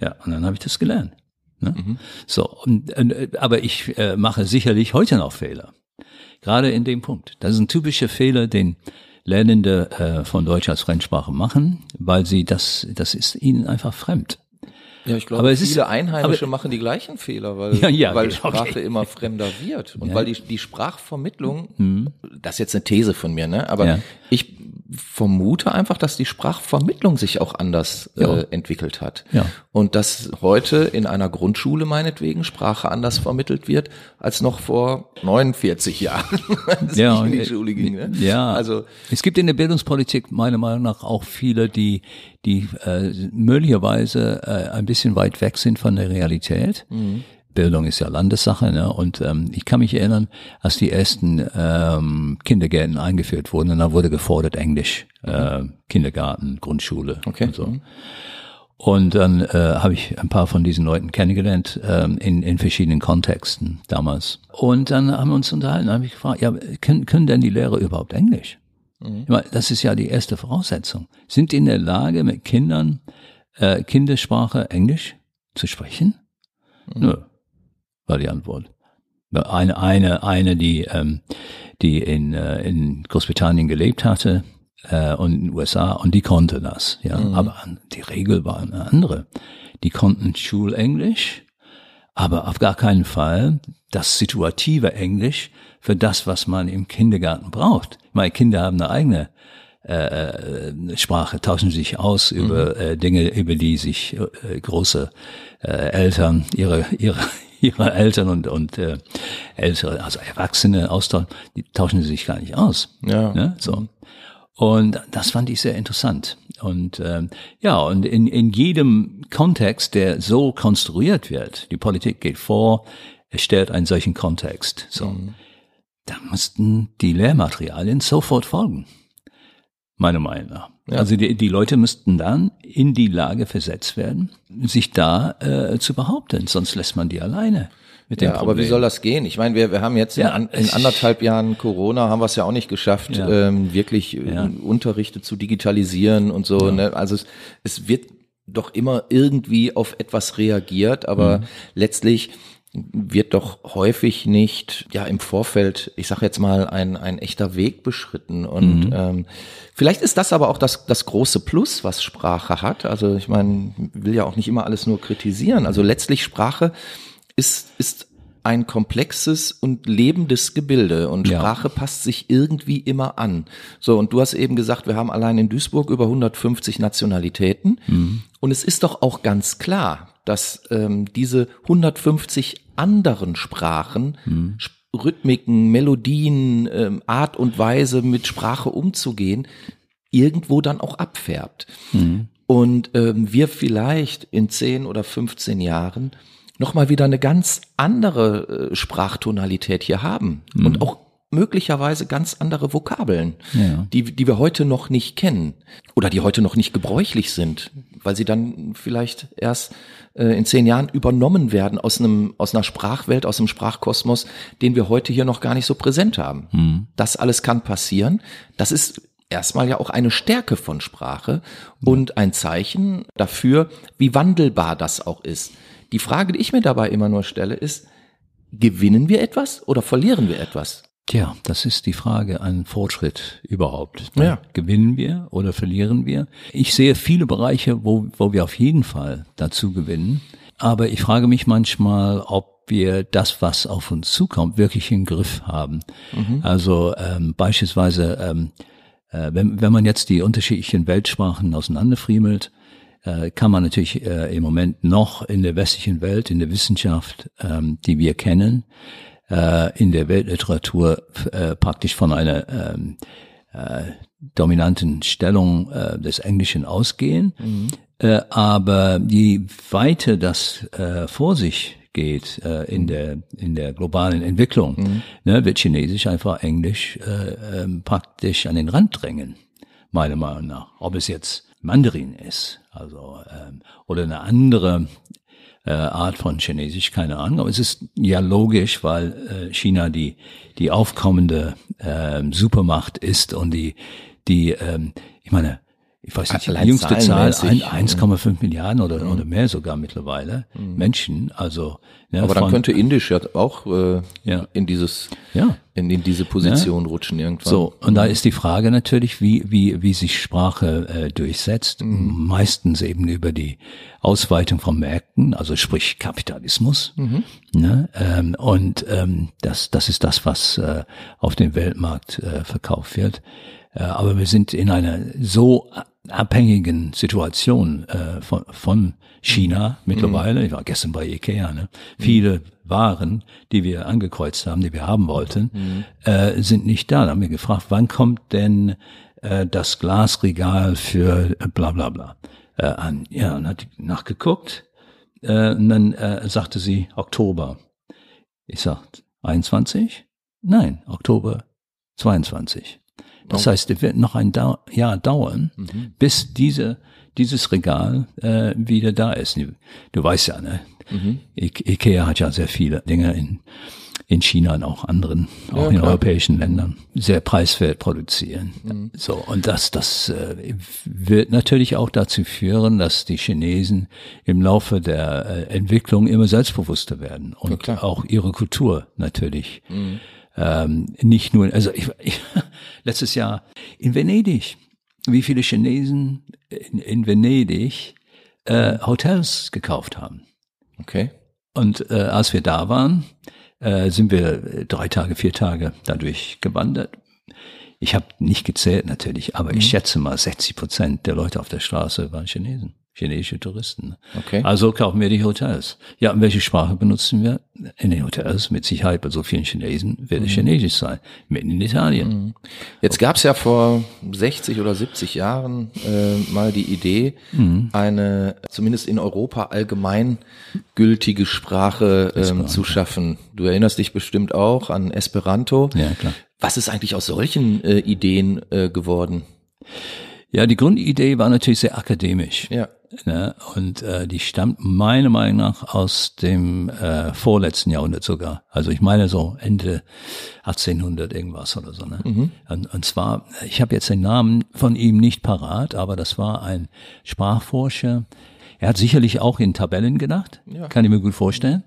Ja, und dann habe ich das gelernt. Ne? Mhm. So, und, äh, aber ich äh, mache sicherlich heute noch Fehler. Gerade in dem Punkt. Das ist ein typischer Fehler, den Lernende äh, von Deutsch als Fremdsprache machen, weil sie das, das ist ihnen einfach fremd.
Ja, ich glaube, aber viele ist, Einheimische aber, machen die gleichen Fehler, weil, ja, ja, weil Sprache okay. immer fremder wird. Und ja. weil die, die Sprachvermittlung, mhm. das ist jetzt eine These von mir, ne? Aber ich vermute einfach, dass die Sprachvermittlung sich auch anders äh, entwickelt hat.
Ja.
Und dass heute in einer Grundschule meinetwegen Sprache anders vermittelt wird, als noch vor 49 Jahren, als
ja, ich in die Schule ging. Ne? Ja, also es gibt in der Bildungspolitik meiner Meinung nach auch viele, die die äh, möglicherweise äh, ein bisschen weit weg sind von der Realität. Mhm Bildung ist ja Landessache, ne? Und ähm, ich kann mich erinnern, als die ersten ähm, Kindergärten eingeführt wurden, und da wurde gefordert Englisch, äh, Kindergarten, Grundschule
okay.
und so. Und dann äh, habe ich ein paar von diesen Leuten kennengelernt ähm, in, in verschiedenen Kontexten damals. Und dann haben wir uns unterhalten, habe ich gefragt, ja, können, können denn die Lehrer überhaupt Englisch? Mhm. Das ist ja die erste Voraussetzung. Sind die in der Lage, mit Kindern äh, Kindersprache Englisch zu sprechen? Mhm. Nö war die Antwort. Eine, eine, eine, die, ähm, die in, äh, in Großbritannien gelebt hatte äh, und in den USA und die konnte das. Ja, mhm. aber die Regel war eine andere. Die konnten Schulenglisch, aber auf gar keinen Fall das situative Englisch für das, was man im Kindergarten braucht. Meine Kinder haben eine eigene äh, Sprache, tauschen sich aus über mhm. äh, Dinge, über die sich äh, große äh, Eltern ihre, ihre, ihre Eltern und, und äh, ältere, also Erwachsene austauschen, die tauschen sich gar nicht aus. Ja. Ne? So. Und das fand ich sehr interessant. Und ähm, ja, und in, in jedem Kontext, der so konstruiert wird, die Politik geht vor, erstellt einen solchen Kontext. So, mhm. da mussten die Lehrmaterialien sofort folgen, meiner Meinung nach. Ja. Also die, die Leute müssten dann in die Lage versetzt werden, sich da äh, zu behaupten, sonst lässt man die alleine
mit dem ja, Problem. aber wie soll das gehen? Ich meine, wir, wir haben jetzt ja, in, in anderthalb Jahren Corona haben wir es ja auch nicht geschafft, ja. ähm, wirklich äh, ja. Unterrichte zu digitalisieren und so. Ne? Also es, es wird doch immer irgendwie auf etwas reagiert, aber mhm. letztlich wird doch häufig nicht ja im Vorfeld, ich sage jetzt mal, ein, ein echter Weg beschritten. Und mhm. ähm, vielleicht ist das aber auch das, das große Plus, was Sprache hat. Also ich meine, will ja auch nicht immer alles nur kritisieren. Also letztlich Sprache ist, ist ein komplexes und lebendes Gebilde und ja. Sprache passt sich irgendwie immer an. So, und du hast eben gesagt, wir haben allein in Duisburg über 150 Nationalitäten. Mhm. Und es ist doch auch ganz klar, dass ähm, diese 150 anderen Sprachen, mhm. Rhythmiken, Melodien, ähm, Art und Weise mit Sprache umzugehen, irgendwo dann auch abfärbt. Mhm. Und ähm, wir vielleicht in 10 oder 15 Jahren nochmal wieder eine ganz andere äh, Sprachtonalität hier haben mhm. und auch möglicherweise ganz andere Vokabeln, ja. die, die wir heute noch nicht kennen oder die heute noch nicht gebräuchlich sind, weil sie dann vielleicht erst äh, in zehn Jahren übernommen werden aus einem aus einer Sprachwelt, aus einem Sprachkosmos, den wir heute hier noch gar nicht so präsent haben. Mhm. Das alles kann passieren. Das ist erstmal ja auch eine Stärke von Sprache und ein Zeichen dafür, wie wandelbar das auch ist. Die Frage, die ich mir dabei immer nur stelle, ist, gewinnen wir etwas oder verlieren wir etwas?
Tja, das ist die Frage an Fortschritt überhaupt. Ja. Gewinnen wir oder verlieren wir? Ich sehe viele Bereiche, wo, wo wir auf jeden Fall dazu gewinnen. Aber ich frage mich manchmal, ob wir das, was auf uns zukommt, wirklich im Griff haben. Mhm. Also ähm, beispielsweise, ähm, äh, wenn, wenn man jetzt die unterschiedlichen Weltsprachen auseinanderfriemelt, äh, kann man natürlich äh, im Moment noch in der westlichen Welt, in der Wissenschaft, ähm, die wir kennen, äh, in der Weltliteratur äh, praktisch von einer ähm, äh, dominanten Stellung äh, des Englischen ausgehen. Mhm. Äh, aber je weiter das äh, vor sich geht äh, in der in der globalen Entwicklung, mhm. ne, wird Chinesisch einfach Englisch äh, äh, praktisch an den Rand drängen, meiner Meinung nach. Ob es jetzt Mandarin ist, also ähm, oder eine andere äh, Art von Chinesisch, keine Ahnung. Aber es ist ja logisch, weil äh, China die die aufkommende äh, Supermacht ist und die die ähm, ich meine ich weiß nicht, die jüngste Zahl, 1,5 Milliarden oder, mhm. oder mehr sogar mittlerweile mhm. Menschen. Also
ja, aber dann könnte Indisch ja auch äh, ja. in dieses ja. in, in diese Position ja. rutschen irgendwann.
So und mhm. da ist die Frage natürlich, wie wie wie sich Sprache äh, durchsetzt. Mhm. Meistens eben über die Ausweitung von Märkten, also sprich Kapitalismus. Mhm. Ne? Ähm, und ähm, das das ist das, was äh, auf dem Weltmarkt äh, verkauft wird. Äh, aber wir sind in einer so abhängigen Situation äh, von, von China mittlerweile. Mhm. Ich war gestern bei Ikea. Ne? Viele Waren, die wir angekreuzt haben, die wir haben wollten, mhm. äh, sind nicht da. Da haben wir gefragt, wann kommt denn äh, das Glasregal für äh, bla bla bla äh, an? Ja, und hat nachgeguckt. Äh, und dann äh, sagte sie Oktober. Ich sag 21? Nein, Oktober 22. Das heißt, es wird noch ein Dau Jahr dauern, mhm. bis diese, dieses Regal äh, wieder da ist. Du weißt ja, ne? Mhm. Ikea hat ja sehr viele Dinge in, in China und auch anderen, auch ja, in europäischen Ländern, sehr preiswert produzieren. Mhm. So, und das, das äh, wird natürlich auch dazu führen, dass die Chinesen im Laufe der äh, Entwicklung immer selbstbewusster werden und ja, auch ihre Kultur natürlich. Mhm ähm, nicht nur, also ich, ich, letztes Jahr in Venedig, wie viele Chinesen in, in Venedig äh, Hotels gekauft haben.
Okay.
Und äh, als wir da waren, äh, sind wir drei Tage, vier Tage dadurch gewandert. Ich habe nicht gezählt natürlich, aber mhm. ich schätze mal 60 Prozent der Leute auf der Straße waren Chinesen. Chinesische Touristen.
Okay.
Also kaufen wir die Hotels. Ja, und welche Sprache benutzen wir? In den Hotels mit Sicherheit bei so vielen Chinesen wird es Chinesisch sein, mitten in Italien.
Jetzt gab es ja vor 60 oder 70 Jahren äh, mal die Idee, eine zumindest in Europa allgemein gültige Sprache ähm, zu schaffen. Du erinnerst dich bestimmt auch an Esperanto.
Ja, klar.
Was ist eigentlich aus solchen äh, Ideen äh, geworden?
Ja, die Grundidee war natürlich sehr akademisch.
Ja.
Ne? Und äh, die stammt meiner Meinung nach aus dem äh, vorletzten Jahrhundert sogar. Also ich meine so Ende 1800 irgendwas oder so. Ne? Und, und zwar, ich habe jetzt den Namen von ihm nicht parat, aber das war ein Sprachforscher. Er hat sicherlich auch in Tabellen gedacht,
Ja.
kann ich mir gut vorstellen.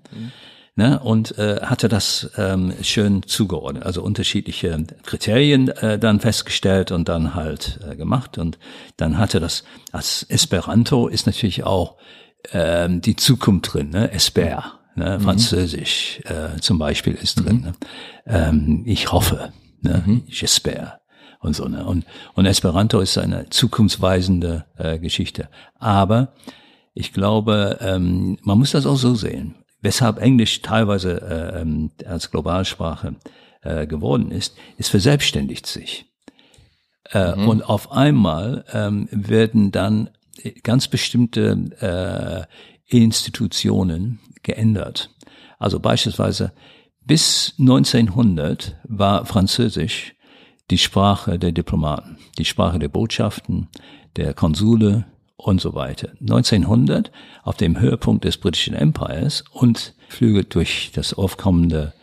Ne, und äh, hatte das ähm, schön zugeordnet, also unterschiedliche Kriterien äh, dann festgestellt und dann halt äh, gemacht und dann hatte das als Esperanto ist natürlich auch ähm, die Zukunft drin, ne? Esper, ne? Französisch äh, zum Beispiel ist drin. Ne? Ähm, ich hoffe, ne? j'espère und so. Ne? Und, und Esperanto ist eine zukunftsweisende äh, Geschichte. Aber ich glaube, ähm, man muss das auch so sehen. Weshalb Englisch teilweise äh, ähm, als Globalsprache äh, geworden ist, es verselbstständigt sich. Äh, Und auf einmal ähm, werden dann ganz bestimmte äh, Institutionen geändert. Also beispielsweise bis 1900 war Französisch die Sprache der Diplomaten, die Sprache der Botschaften, der Konsule und so weiter. 1900 auf dem Höhepunkt des britischen Empires und Flüge durch das aufkommende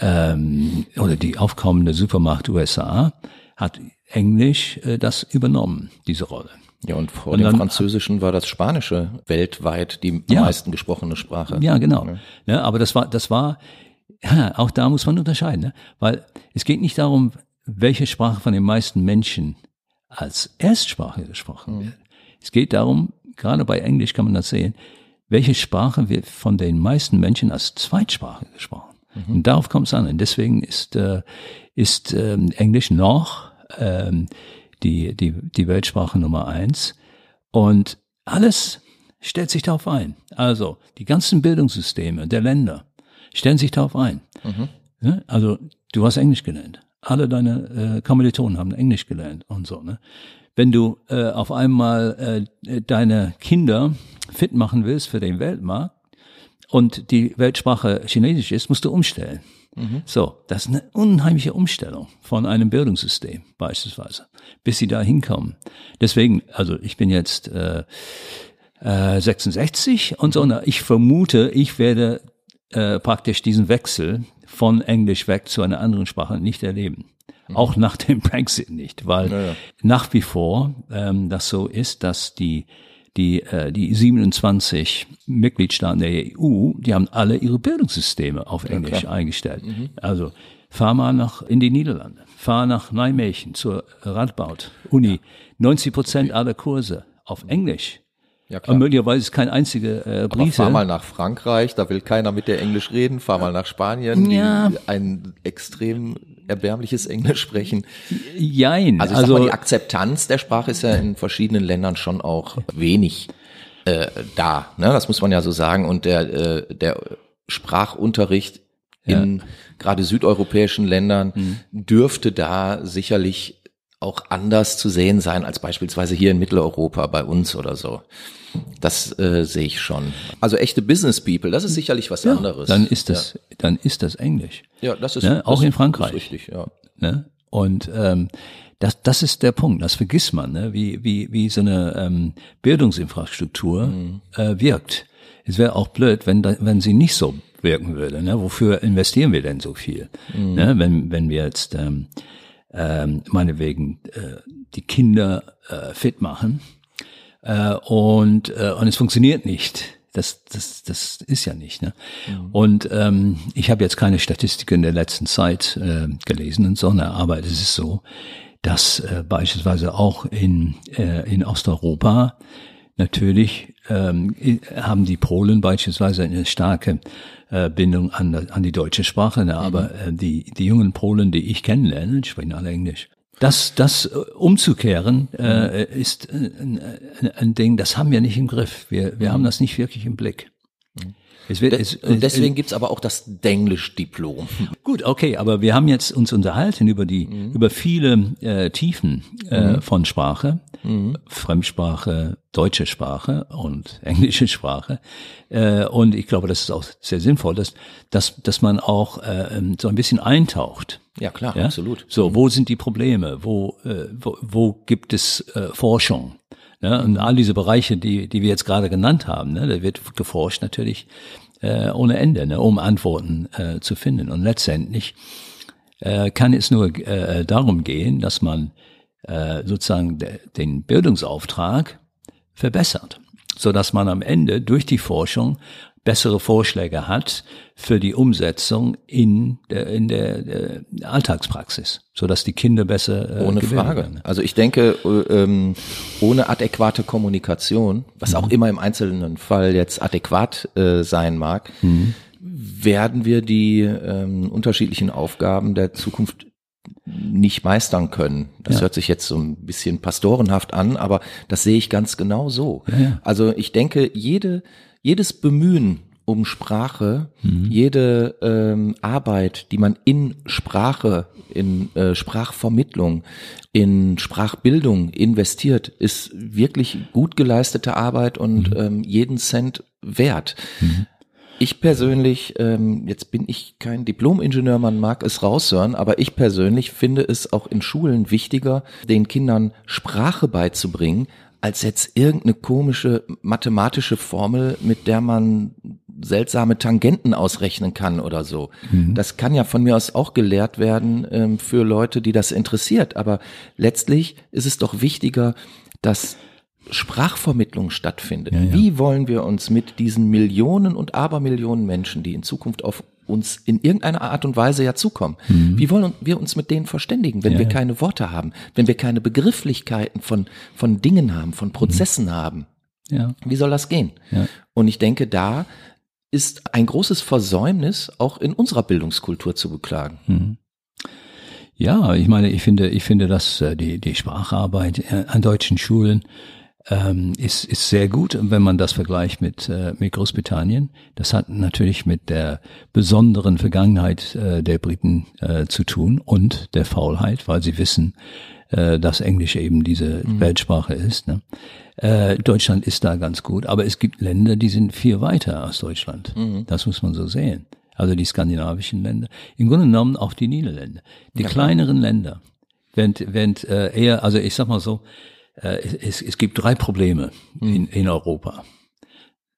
ähm, oder die aufkommende Supermacht USA hat Englisch äh, das übernommen, diese Rolle.
Ja, und vor
Und
dem
dann-
Französischen war das Spanische weltweit die am
Ja.
meisten gesprochene Sprache.
Ja, genau. Ja, aber das war, das war, ja, auch da muss man unterscheiden, ne? weil es geht nicht darum, welche Sprache von den meisten Menschen als Erstsprache gesprochen wird. Es geht darum, gerade bei Englisch kann man das sehen, welche Sprache wird von den meisten Menschen als Zweitsprache gesprochen. Und darauf kommt es an. Und deswegen ist, äh, ist ähm, Englisch noch ähm, die, die, die Weltsprache Nummer eins. Und alles stellt sich darauf ein. Also die ganzen Bildungssysteme der Länder stellen sich darauf ein. Ja, also du hast Englisch gelernt. Alle deine äh, Kommilitonen haben Englisch gelernt und so. Ne? Wenn du äh, auf einmal äh, deine Kinder fit machen willst für den Weltmarkt und die Weltsprache Chinesisch ist, musst du umstellen. So, das ist eine unheimliche Umstellung von einem Bildungssystem beispielsweise, bis sie da hinkommen. Deswegen, also ich bin jetzt äh, äh, 66 und so, ich vermute, ich werde äh, praktisch diesen Wechsel von Englisch weg zu einer anderen Sprache nicht erleben. Auch nach dem Brexit nicht, weil nach wie vor ähm, das so ist, dass die die äh, die 27 Mitgliedstaaten der EU, die haben alle ihre Bildungssysteme auf Englisch eingestellt. Also fahr mal nach in die Niederlande, fahr nach Nijmegen zur Radboud Uni. 90 Prozent aller Kurse auf Englisch.
Ja,
Und
klar.
möglicherweise ist kein einziger äh,
Aber
Brite.
fahr mal nach Frankreich, da will keiner mit dir Englisch reden. Fahr mal nach Spanien,
Ja.
die ein extrem erbärmliches Englisch sprechen.
Jein.
Also ich sag mal, die Akzeptanz der Sprache ist ja in verschiedenen Ländern schon auch wenig äh, da. Ne? Das muss man ja so sagen. Und der, äh, der Sprachunterricht in gerade südeuropäischen Ländern
Mhm.
dürfte da sicherlich auch anders zu sehen sein als beispielsweise hier in Mitteleuropa bei uns oder so. Das äh, sehe ich schon. Also echte Business People, das ist sicherlich was anderes.
dann ist das, dann ist das Englisch.
ja, ja das ist
Ne? Auch
das
in
ist
Frankreich.
richtig, ja.
Ne? Und ähm, das, das ist der Punkt. Das vergisst man, ne? wie, wie, wie so eine ähm, Bildungsinfrastruktur äh, wirkt. Es wäre auch blöd, wenn, da, wenn sie nicht so wirken würde. Ne? Wofür investieren wir denn so viel? Ne? Wenn, wenn wir jetzt ähm, ähm, meinetwegen äh, die Kinder äh, fit machen äh, und, äh, und es funktioniert nicht. Das, das, das ist ja nicht. Ne? Und ähm, ich habe jetzt keine Statistiken der letzten Zeit äh, gelesen und so, ne, aber es ist so, dass äh, beispielsweise auch in, äh, in Osteuropa natürlich ähm, haben die Polen beispielsweise eine starke äh, Bindung an, an die deutsche Sprache, ne? aber äh, die, die jungen Polen, die ich kennenlerne, sprechen alle Englisch. Das, das äh, umzukehren äh, ist ein, ein Ding, das haben wir nicht im Griff. Wir, wir haben das nicht wirklich im Blick.
Es wird, es, und deswegen gibt's aber auch das Denglisch-Diplom.
Gut, okay, aber wir haben jetzt uns unterhalten über die mhm. über viele äh, Tiefen äh, mhm. von Sprache, mhm. Fremdsprache, deutsche Sprache und englische Sprache. Äh, und ich glaube, das ist auch sehr sinnvoll, dass dass dass man auch äh, so ein bisschen eintaucht.
Ja klar, ja? absolut.
So, wo sind die Probleme? Wo äh, wo, wo gibt es äh, Forschung? Ne? Und all diese Bereiche, die, die wir jetzt gerade genannt haben, ne? da wird geforscht natürlich äh, ohne Ende, ne? um Antworten äh, zu finden. Und letztendlich äh, kann es nur äh, darum gehen, dass man äh, sozusagen de, den Bildungsauftrag verbessert, so dass man am Ende durch die Forschung bessere Vorschläge hat für die Umsetzung in der, in der, der Alltagspraxis, so dass die Kinder besser
äh, ohne Frage. Werden. Also ich denke, äh, ähm, ohne adäquate Kommunikation, was mhm. auch immer im einzelnen Fall jetzt adäquat äh, sein mag, mhm. werden wir die ähm, unterschiedlichen Aufgaben der Zukunft nicht meistern können. Das ja. hört sich jetzt so ein bisschen pastorenhaft an, aber das sehe ich ganz genau so. Ja. Also ich denke, jede jedes Bemühen um Sprache, mhm. jede ähm, Arbeit, die man in Sprache, in äh, Sprachvermittlung, in Sprachbildung investiert, ist wirklich gut geleistete Arbeit und mhm. ähm, jeden Cent wert. Mhm. Ich persönlich, ähm, jetzt bin ich kein Diplom-Ingenieur, man mag es raushören, aber ich persönlich finde es auch in Schulen wichtiger, den Kindern Sprache beizubringen, als jetzt irgendeine komische mathematische Formel, mit der man seltsame Tangenten ausrechnen kann oder so. Mhm. Das kann ja von mir aus auch gelehrt werden ähm, für Leute, die das interessiert. Aber letztlich ist es doch wichtiger, dass Sprachvermittlung stattfindet. Ja, ja. Wie wollen wir uns mit diesen Millionen und Abermillionen Menschen, die in Zukunft auf uns in irgendeiner Art und Weise ja zukommen. Mhm. Wie wollen wir uns mit denen verständigen, wenn ja, wir ja. keine Worte haben, wenn wir keine Begrifflichkeiten von, von Dingen haben, von Prozessen mhm. haben? Ja. Wie soll das gehen? Und ich denke, da ist ein großes Versäumnis auch in unserer Bildungskultur zu beklagen. Mhm.
Ja, ich meine, ich finde, ich finde, dass äh, die, die Spracharbeit äh, an deutschen Schulen ähm, ist, ist sehr gut, wenn man das vergleicht mit, äh, mit Großbritannien. Das hat natürlich mit der besonderen Vergangenheit äh, der Briten äh, zu tun und der Faulheit, weil sie wissen, äh, dass Englisch eben diese mhm. Weltsprache ist. Ne? Äh, Deutschland ist da ganz gut, aber es gibt Länder, die sind viel weiter als Deutschland. Mhm. Das muss man so sehen. Also die skandinavischen Länder. Im Grunde genommen auch die Niederländer. Die ja, kleineren Länder. Wenn, wenn äh, eher, also ich sag mal so, es, es gibt drei Probleme hm. in, in Europa.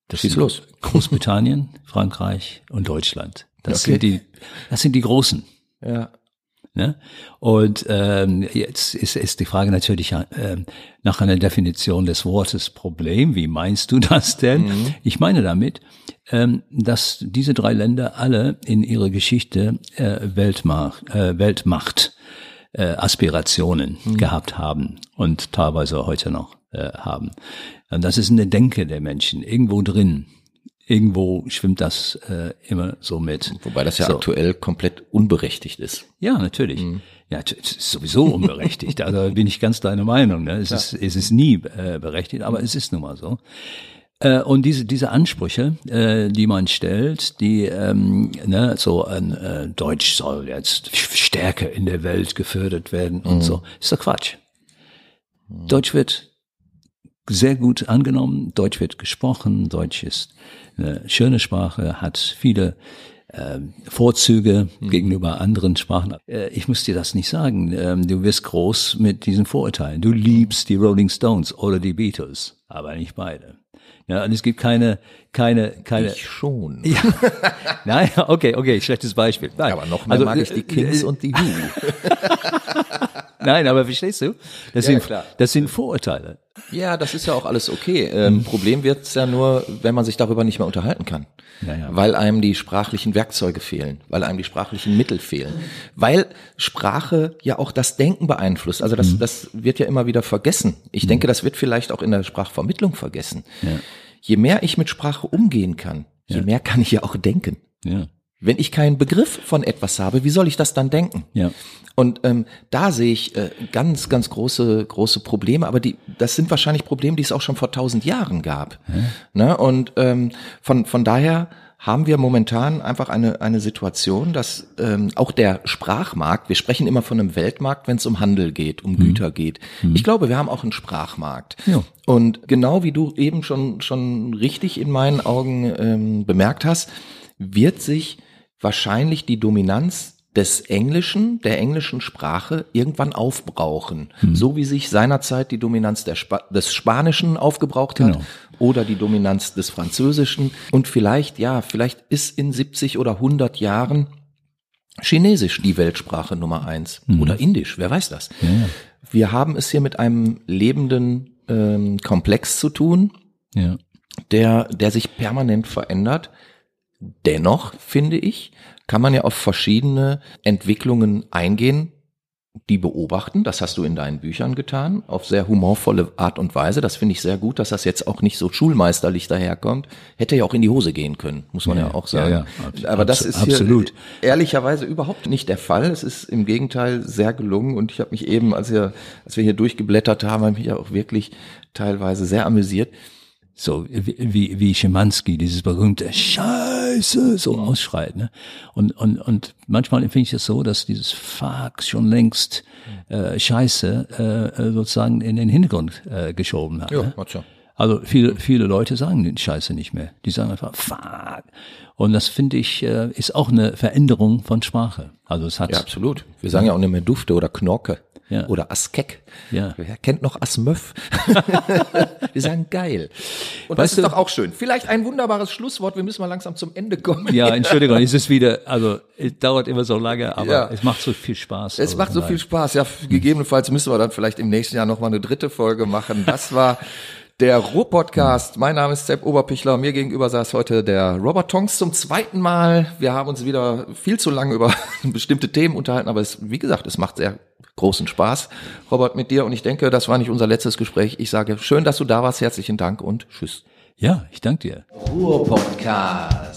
Das Schieß los.
Großbritannien, Frankreich und Deutschland. Das okay. sind die, das sind die großen.
Ja.
Ne? Und ähm, jetzt ist, ist die Frage natürlich äh, nach einer Definition des Wortes Problem. Wie meinst du das denn? Mhm. Ich meine damit, ähm, dass diese drei Länder alle in ihrer Geschichte äh, Weltmacht, äh, Weltmacht äh, Aspirationen mhm. gehabt haben und teilweise heute noch äh, haben. Und das ist eine Denke der Menschen, irgendwo drin. Irgendwo schwimmt das äh, immer so mit.
Wobei das ja so. aktuell komplett unberechtigt ist.
Ja, natürlich. Mhm. Ja, es ist sowieso unberechtigt. also bin ich ganz deiner Meinung. Ne? Es, ja. ist, es ist nie äh, berechtigt, aber es ist nun mal so. Äh, und diese, diese Ansprüche, äh, die man stellt, die ähm, ne, so ein äh, Deutsch soll jetzt stärker in der Welt gefördert werden und mhm. so, ist doch Quatsch. Mhm. Deutsch wird sehr gut angenommen, Deutsch wird gesprochen, Deutsch ist eine schöne Sprache, hat viele äh, Vorzüge mhm. gegenüber anderen Sprachen. Äh, ich muss dir das nicht sagen. Ähm, du wirst groß mit diesen Vorurteilen. Du liebst die Rolling Stones oder die Beatles, aber nicht beide. Ja, und es gibt keine, keine, keine.
Ich schon.
Ja. Nein, okay, okay, schlechtes Beispiel. Nein.
Aber noch mehr also, mag ich die Kings äh, und die Who.
Nein, aber verstehst du? Das, ja, sind, klar. das sind Vorurteile.
Ja, das ist ja auch alles okay. Ähm, mhm. Problem wird's ja nur, wenn man sich darüber nicht mehr unterhalten kann. Ja, ja. Weil einem die sprachlichen Werkzeuge fehlen, weil einem die sprachlichen Mittel fehlen. Weil Sprache ja auch das Denken beeinflusst. Also das, mhm. das wird ja immer wieder vergessen. Ich mhm. denke, das wird vielleicht auch in der Sprachvermittlung vergessen. Ja. Je mehr ich mit Sprache umgehen kann, je mehr kann ich ja auch denken.
Ja.
Wenn ich keinen Begriff von etwas habe, wie soll ich das dann denken?
Ja.
Und ähm, da sehe ich äh, ganz, ganz große, große Probleme. Aber die, das sind wahrscheinlich Probleme, die es auch schon vor tausend Jahren gab. Ja. Ne? Und ähm, von von daher haben wir momentan einfach eine, eine Situation, dass ähm, auch der Sprachmarkt, wir sprechen immer von einem Weltmarkt, wenn es um Handel geht, um mhm. Güter geht. Mhm. Ich glaube, wir haben auch einen Sprachmarkt. Ja. Und genau wie du eben schon, schon richtig in meinen Augen ähm, bemerkt hast, wird sich wahrscheinlich die Dominanz des Englischen, der englischen Sprache irgendwann aufbrauchen. Mhm. So wie sich seinerzeit die Dominanz Spa des Spanischen aufgebraucht hat genau. oder die Dominanz des Französischen. Und vielleicht, ja, vielleicht ist in 70 oder 100 Jahren Chinesisch die Weltsprache Nummer eins mhm. oder Indisch, wer weiß das. Ja, ja. Wir haben es hier mit einem lebenden ähm, Komplex zu tun, ja. der, der sich permanent verändert. Dennoch finde ich, kann man ja auf verschiedene Entwicklungen eingehen, die beobachten. Das hast du in deinen Büchern getan, auf sehr humorvolle Art und Weise. Das finde ich sehr gut, dass das jetzt auch nicht so schulmeisterlich daherkommt. Hätte ja auch in die Hose gehen können, muss man ja, ja auch sagen. Ja, ja. Aber das ist hier absolut. ehrlicherweise überhaupt nicht der Fall. Es ist im Gegenteil sehr gelungen und ich habe mich eben, als wir, als wir hier durchgeblättert haben, habe mich ja auch wirklich teilweise sehr amüsiert
so wie, wie Schimanski, dieses berühmte Scheiße so mhm. ausschreit. Ne? Und, und, und manchmal empfinde ich es so, dass dieses Fuck schon längst äh, Scheiße äh, sozusagen in den Hintergrund äh, geschoben hat. Ja, ne? Also viele, viele Leute sagen den Scheiße nicht mehr. Die sagen einfach Fuck. Und das finde ich, äh, ist auch eine Veränderung von Sprache. Also es hat.
Ja, absolut. Wir sagen ja auch nicht mehr Dufte oder Knorke ja. oder Askek. Ja. Wer kennt noch Asmöff? Wir sagen geil. Und weißt das ist du, doch auch schön. Vielleicht ein wunderbares Schlusswort. Wir müssen mal langsam zum Ende kommen.
Ja, Entschuldigung, es ist wieder, also es dauert immer so lange, aber ja. es macht so viel Spaß.
Es also macht so viel Spaß. Ja, gegebenenfalls müssen wir dann vielleicht im nächsten Jahr noch mal eine dritte Folge machen. Das war der Ruhr-Podcast. Mein Name ist Sepp Oberpichler. Mir gegenüber saß heute der Robert Tonks zum zweiten Mal. Wir haben uns wieder viel zu lange über bestimmte Themen unterhalten, aber es, wie gesagt, es macht sehr großen Spaß, Robert, mit dir. Und ich denke, das war nicht unser letztes Gespräch. Ich sage schön, dass du da warst. Herzlichen Dank und tschüss.
Ja, ich danke dir.
Ruhr-Podcast.